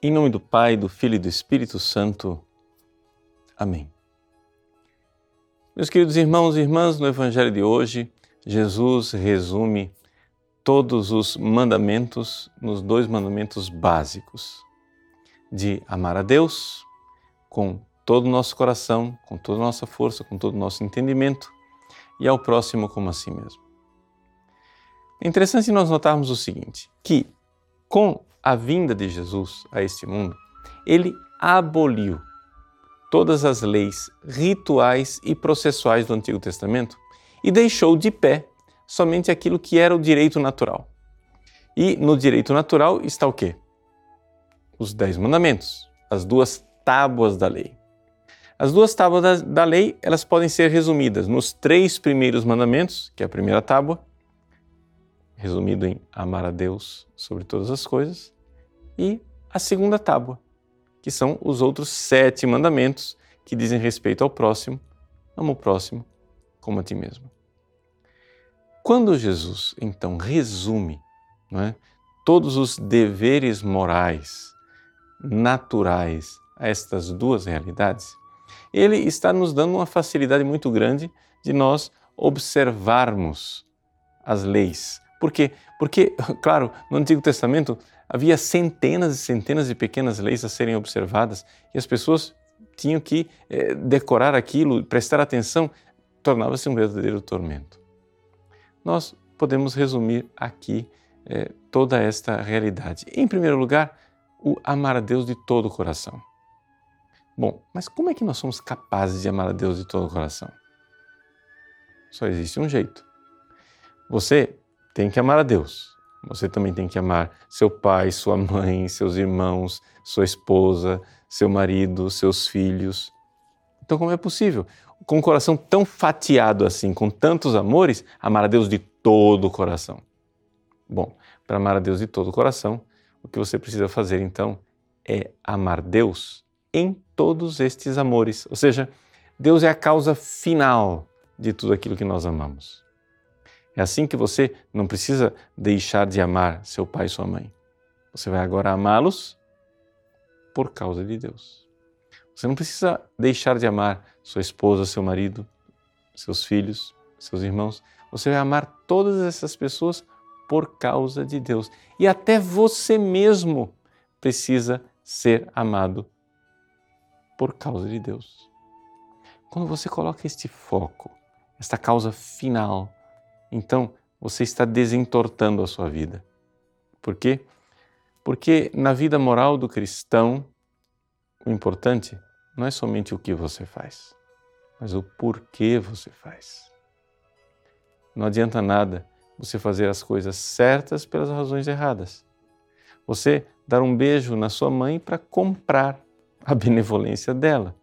Em nome do Pai, do Filho e do Espírito Santo. Amém. Meus queridos irmãos e irmãs, no Evangelho de hoje, Jesus resume todos os mandamentos nos dois mandamentos básicos: de amar a Deus com todo o nosso coração, com toda a nossa força, com todo o nosso entendimento, e ao próximo como a si mesmo. É interessante nós notarmos o seguinte: que com a vinda de Jesus a este mundo, ele aboliu todas as leis rituais e processuais do Antigo Testamento e deixou de pé somente aquilo que era o direito natural. E no direito natural está o quê? Os Dez Mandamentos, as duas tábuas da lei. As duas tábuas da, da lei, elas podem ser resumidas nos três primeiros mandamentos, que é a primeira tábua, resumido em amar a Deus sobre todas as coisas, e a segunda tábua, que são os outros sete mandamentos que dizem respeito ao próximo, ama o próximo como a ti mesmo. Quando Jesus então resume é, todos os deveres morais, naturais a estas duas realidades, ele está nos dando uma facilidade muito grande de nós observarmos as leis. Por quê? Porque, claro, no Antigo Testamento havia centenas e centenas de pequenas leis a serem observadas e as pessoas tinham que eh, decorar aquilo, prestar atenção, tornava-se um verdadeiro tormento. Nós podemos resumir aqui eh, toda esta realidade. Em primeiro lugar, o amar a Deus de todo o coração. Bom, mas como é que nós somos capazes de amar a Deus de todo o coração? Só existe um jeito. Você tem que amar a Deus. Você também tem que amar seu pai, sua mãe, seus irmãos, sua esposa, seu marido, seus filhos. Então, como é possível? Com um coração tão fatiado assim, com tantos amores, amar a Deus de todo o coração. Bom, para amar a Deus de todo o coração, o que você precisa fazer então é amar Deus em todos estes amores. Ou seja, Deus é a causa final de tudo aquilo que nós amamos. É assim que você não precisa deixar de amar seu pai e sua mãe. Você vai agora amá-los por causa de Deus. Você não precisa deixar de amar sua esposa, seu marido, seus filhos, seus irmãos. Você vai amar todas essas pessoas por causa de Deus. E até você mesmo precisa ser amado por causa de Deus. Quando você coloca este foco, esta causa final, então você está desentortando a sua vida. Por quê? Porque na vida moral do cristão, o importante não é somente o que você faz, mas o porquê você faz. Não adianta nada você fazer as coisas certas pelas razões erradas. Você dar um beijo na sua mãe para comprar a benevolência dela.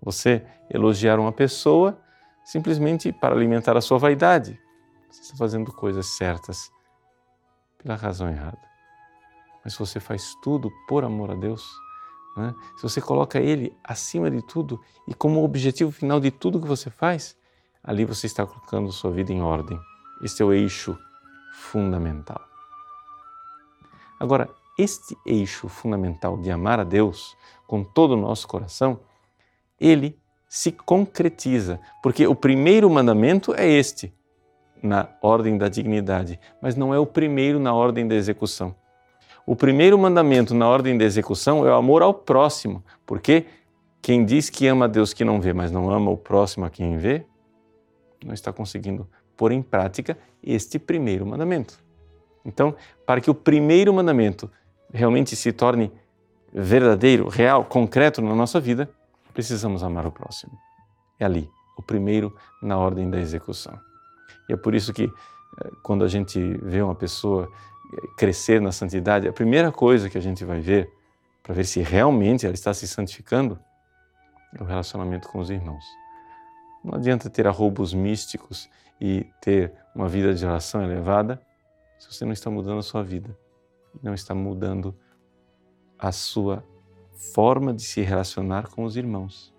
Você elogiar uma pessoa simplesmente para alimentar a sua vaidade. Você está fazendo coisas certas pela razão errada. Mas se você faz tudo por amor a Deus, né? se você coloca Ele acima de tudo e como objetivo final de tudo que você faz, ali você está colocando sua vida em ordem. Este é o eixo fundamental. Agora, este eixo fundamental de amar a Deus com todo o nosso coração, ele se concretiza, porque o primeiro mandamento é este, na ordem da dignidade, mas não é o primeiro na ordem da execução. O primeiro mandamento na ordem da execução é o amor ao próximo, porque quem diz que ama a Deus que não vê, mas não ama o próximo a quem vê, não está conseguindo pôr em prática este primeiro mandamento. Então, para que o primeiro mandamento realmente se torne verdadeiro, real, concreto na nossa vida, precisamos amar o próximo. É ali, o primeiro na ordem da execução. E é por isso que eh, quando a gente vê uma pessoa eh, crescer na santidade, a primeira coisa que a gente vai ver, para ver se realmente ela está se santificando, é o relacionamento com os irmãos. Não adianta ter arroubos místicos e ter uma vida de oração elevada se você não está mudando a sua vida não está mudando a sua forma de se relacionar com os irmãos.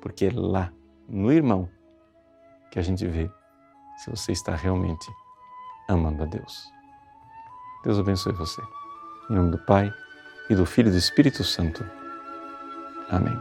Porque é lá, no irmão, que a gente vê se você está realmente amando a Deus. Deus abençoe você. Em nome do Pai, e do Filho e do Espírito Santo. Amém.